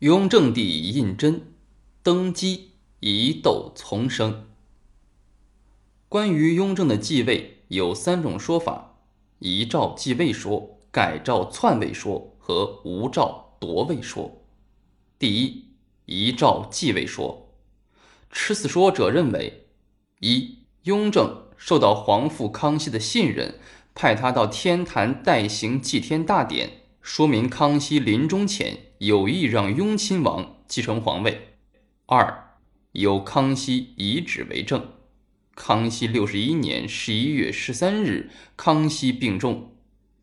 雍正帝胤禛登基，疑窦丛生。关于雍正的继位有三种说法：遗诏继位说、改诏篡位说和无诏夺位说。第一，遗诏继位说，持此说者认为：一，雍正受到皇父康熙的信任，派他到天坛代行祭天大典。说明康熙临终前有意让雍亲王继承皇位。二，有康熙遗旨为证。康熙六十一年十一月十三日，康熙病重。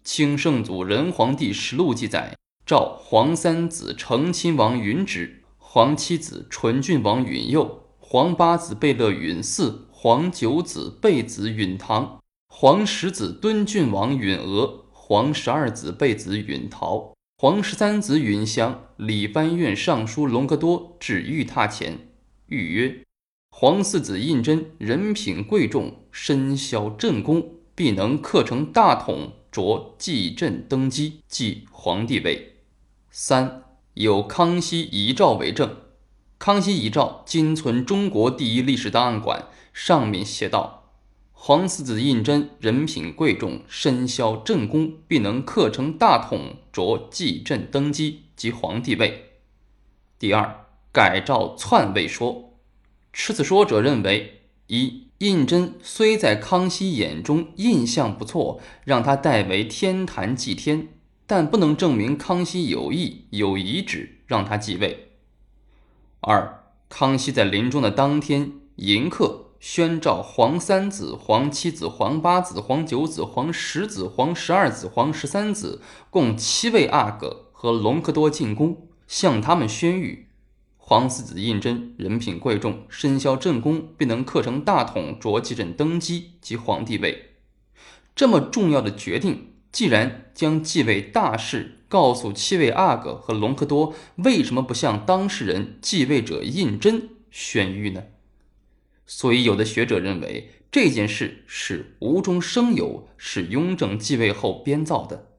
清圣祖仁皇帝实录记载：诏皇三子承亲王允旨，皇七子纯郡王允佑，皇八子贝勒允嗣，皇九子贝子允堂，皇十子敦郡王允娥。皇十二子贝子允陶，皇十三子允祥，礼藩院尚书隆科多至御榻前，谕曰：“皇四子胤禛人品贵重，身肖朕功，必能克成大统，着继朕登基，继皇帝位。”三有康熙遗诏为证，康熙遗诏今存中国第一历史档案馆，上面写道。皇四子胤禛人品贵重，身肖正宫，必能克成大统，着继朕登基及皇帝位。第二，改诏篡位说，持此说者认为：一，胤禛虽在康熙眼中印象不错，让他代为天坛祭天，但不能证明康熙有意有遗旨让他继位。二，康熙在临终的当天迎客。宣召皇三子、皇七子、皇八子、皇九子、皇十子、皇十二子、皇十三子共七位阿哥和隆科多进宫，向他们宣谕：皇四子胤禛人品贵重，身肖正宫，必能克成大统，着继朕登基及皇帝位。这么重要的决定，既然将继位大事告诉七位阿哥和隆科多，为什么不向当事人继位者胤禛宣谕呢？所以，有的学者认为这件事是无中生有，是雍正继位后编造的。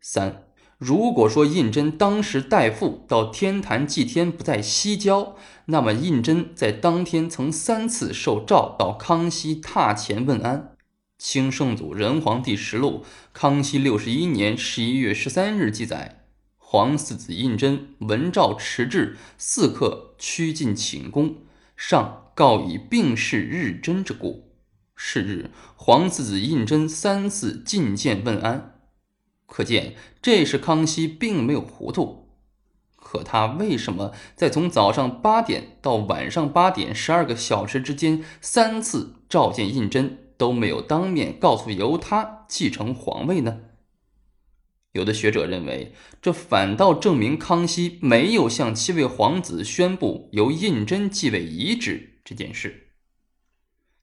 三，如果说胤禛当时代父到天坛祭天不在西郊，那么胤禛在当天曾三次受诏到康熙榻前问安。清圣祖仁皇帝实录，康熙六十一年十一月十三日记载：皇四子胤禛闻诏迟至，四刻趋进寝宫，上。告以病逝日真之故。是日，皇四子胤禛三次觐见问安，可见这时康熙并没有糊涂。可他为什么在从早上八点到晚上八点十二个小时之间三次召见胤禛都没有当面告诉由他继承皇位呢？有的学者认为，这反倒证明康熙没有向七位皇子宣布由胤禛继位遗旨。这件事。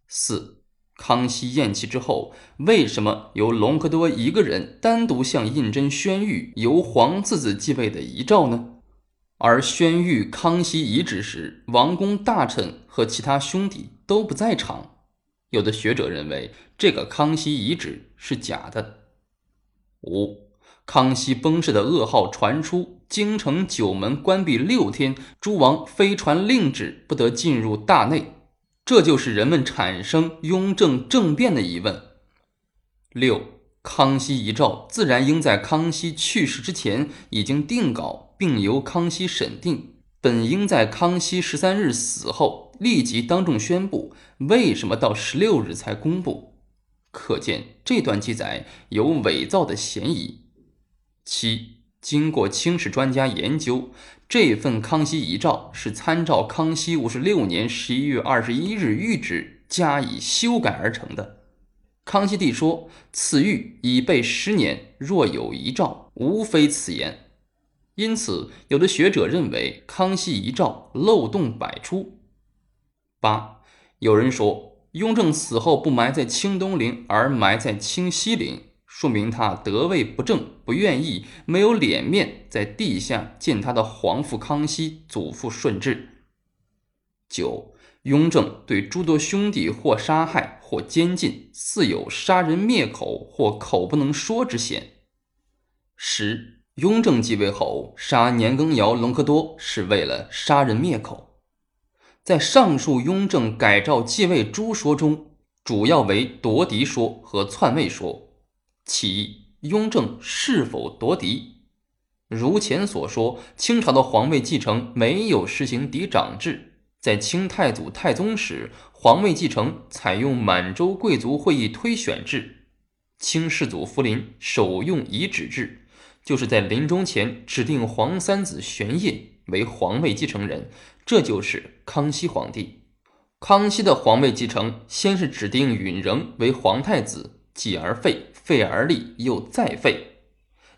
四，康熙咽气之后，为什么由隆科多一个人单独向胤禛宣谕由皇次子继位的遗诏呢？而宣谕康熙遗旨时，王公大臣和其他兄弟都不在场。有的学者认为，这个康熙遗旨是假的。五，康熙崩逝的噩耗传出。京城九门关闭六天，诸王非传令旨不得进入大内，这就是人们产生雍正政变的疑问。六，康熙遗诏自然应在康熙去世之前已经定稿，并由康熙审定，本应在康熙十三日死后立即当众宣布，为什么到十六日才公布？可见这段记载有伪造的嫌疑。七。经过清史专家研究，这份康熙遗诏是参照康熙五十六年十一月二十一日谕旨加以修改而成的。康熙帝说：“此谕已备十年，若有遗诏，无非此言。”因此，有的学者认为康熙遗诏漏洞百出。八，有人说，雍正死后不埋在清东陵，而埋在清西陵。说明他得位不正，不愿意，没有脸面在地下见他的皇父康熙、祖父顺治。九，雍正对诸多兄弟或杀害或监禁，似有杀人灭口或口不能说之嫌。十，雍正继位后杀年羹尧、隆科多是为了杀人灭口。在上述雍正改诏继位诸说中，主要为夺嫡说和篡位说。其，雍正是否夺嫡？如前所说，清朝的皇位继承没有实行嫡长制，在清太祖太宗时，皇位继承采用满洲贵族会议推选制，清世祖福临首用遗旨制，就是在临终前指定皇三子玄烨为皇位继承人，这就是康熙皇帝。康熙的皇位继承先是指定允仍为皇太子，继而废，废而立，又再废。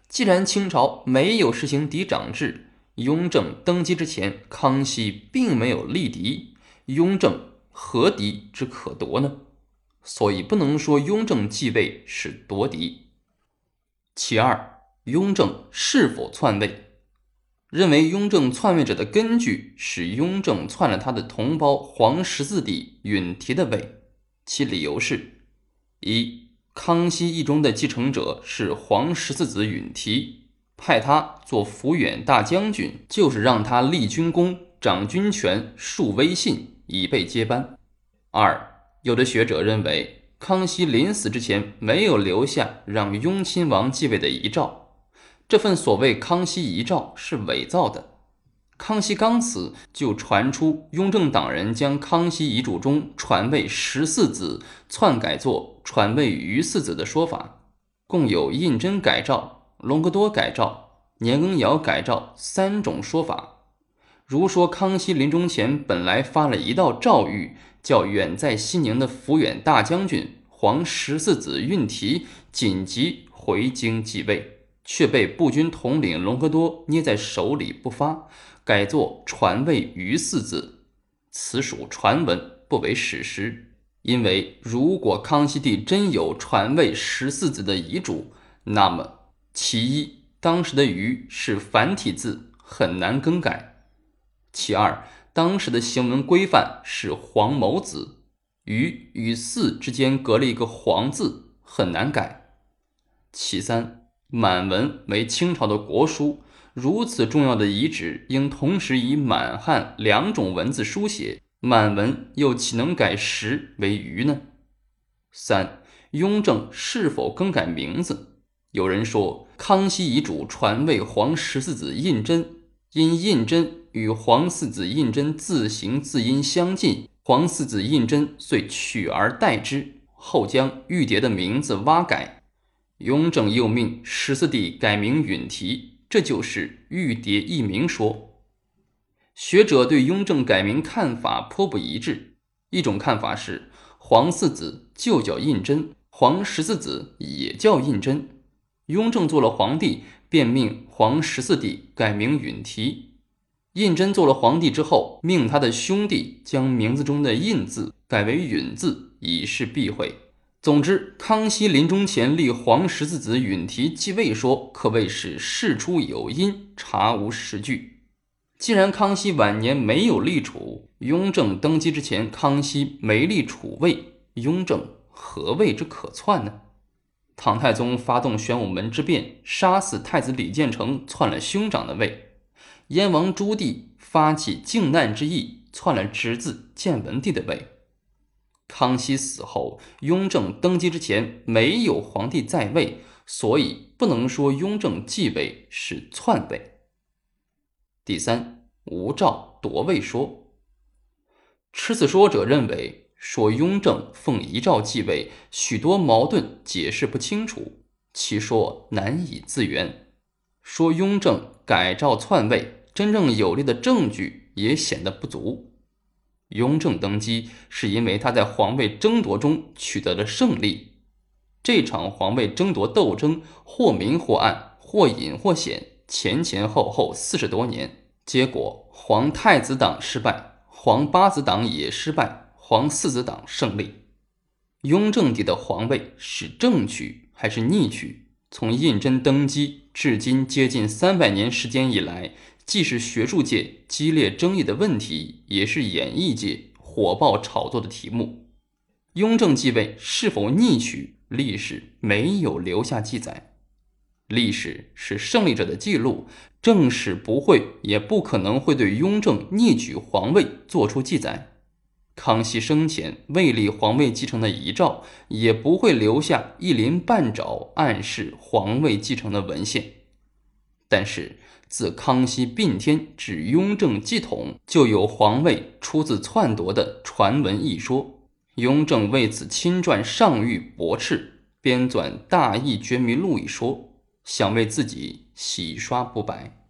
既然清朝没有实行嫡长制，雍正登基之前，康熙并没有立嫡，雍正何嫡之可夺呢？所以不能说雍正继位是夺嫡。其二，雍正是否篡位？认为雍正篡位者的根据是雍正篡了他的同胞皇十四弟允提的位，其理由是：一。康熙一中的继承者是皇十四子允提，派他做抚远大将军，就是让他立军功、掌军权、树威信，以备接班。二，有的学者认为，康熙临死之前没有留下让雍亲王继位的遗诏，这份所谓康熙遗诏是伪造的。康熙刚死，就传出雍正党人将康熙遗嘱中传位十四子篡改作传位余四子的说法，共有胤禛改诏、隆科多改诏、年羹尧改诏三种说法。如说康熙临终前本来发了一道诏谕，叫远在西宁的抚远大将军皇十四子允提紧急回京继位，却被步军统领隆科多捏在手里不发。改作传位于四字，此属传闻，不为史实。因为如果康熙帝真有传位十四子的遗嘱，那么其一，当时的“于”是繁体字，很难更改；其二，当时的行文规范是黄某子，“于”与“四”之间隔了一个“黄”字，很难改；其三，满文为清朝的国书。如此重要的遗址，应同时以满汉两种文字书写，满文又岂能改实为余呢？三，雍正是否更改名字？有人说，康熙遗嘱传位皇十四子胤禛，因胤禛与皇四子胤禛字形字音相近，皇四子胤禛遂取而代之，后将玉蝶的名字挖改。雍正又命十四弟改名允提。这就是玉蝶一名说。学者对雍正改名看法颇不一致。一种看法是，皇四子就叫胤禛，皇十四子也叫胤禛。雍正做了皇帝，便命皇十四弟改名允提。胤禛做了皇帝之后，命他的兄弟将名字中的胤字改为允字，以示避讳。总之，康熙临终前立皇十四子允提继位说，可谓是事出有因，查无实据。既然康熙晚年没有立储，雍正登基之前，康熙没立储位，雍正何谓之可篡呢？唐太宗发动玄武门之变，杀死太子李建成，篡了兄长的位；燕王朱棣发起靖难之役，篡了侄子建文帝的位。康熙死后，雍正登基之前没有皇帝在位，所以不能说雍正继位是篡位。第三，无诏夺位说，持此说者认为，说雍正奉遗诏继位，许多矛盾解释不清楚，其说难以自圆。说雍正改诏篡位，真正有力的证据也显得不足。雍正登基是因为他在皇位争夺中取得了胜利。这场皇位争夺斗争或明或暗，或隐或显，前前后后四十多年，结果皇太子党失败，皇八子党也失败，皇四子党胜利。雍正帝的皇位是正取还是逆取？从胤禛登基至今接近三百年时间以来。既是学术界激烈争议的问题，也是演艺界火爆炒作的题目。雍正继位是否逆取，历史没有留下记载。历史是胜利者的记录，正史不会也不可能会对雍正逆举皇位做出记载。康熙生前未立皇位继承的遗诏，也不会留下一鳞半爪暗示皇位继承的文献。但是，自康熙并天至雍正继统，就有皇位出自篡夺的传闻一说。雍正为此亲撰上谕驳斥，编纂《大义觉迷录》一说，想为自己洗刷不白。